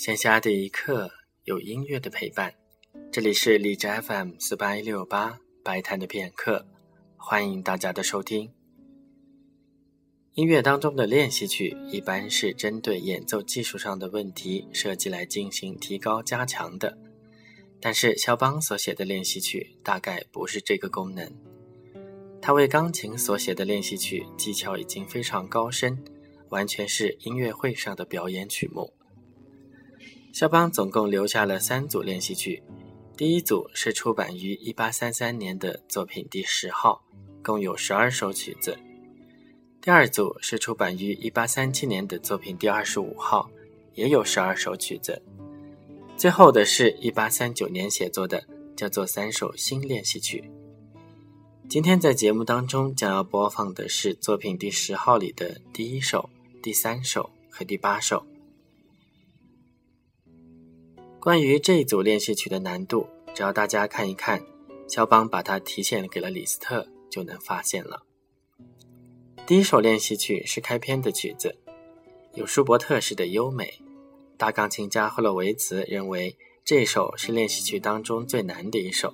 闲暇的一刻，有音乐的陪伴。这里是荔枝 FM 四八一六八白谈的片刻，欢迎大家的收听。音乐当中的练习曲一般是针对演奏技术上的问题设计来进行提高加强的，但是肖邦所写的练习曲大概不是这个功能。他为钢琴所写的练习曲技巧已经非常高深，完全是音乐会上的表演曲目。肖邦总共留下了三组练习曲，第一组是出版于1833年的作品第十号，共有十二首曲子；第二组是出版于1837年的作品第二十五号，也有十二首曲子；最后的是一八三九年写作的，叫做三首新练习曲。今天在节目当中将要播放的是作品第十号里的第一首、第三首和第八首。关于这一组练习曲的难度，只要大家看一看，肖邦把它提献给了李斯特，就能发现了。第一首练习曲是开篇的曲子，有舒伯特式的优美。大钢琴家赫洛维茨认为这首是练习曲当中最难的一首，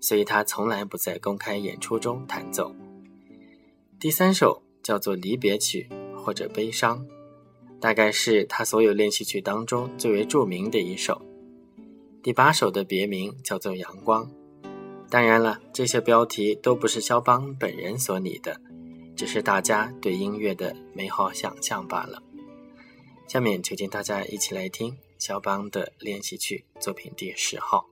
所以他从来不在公开演出中弹奏。第三首叫做离别曲或者悲伤，大概是他所有练习曲当中最为著名的一首。第八首的别名叫做《阳光》，当然了，这些标题都不是肖邦本人所拟的，只是大家对音乐的美好想象罢了。下面就请大家一起来听肖邦的练习曲作品第十号。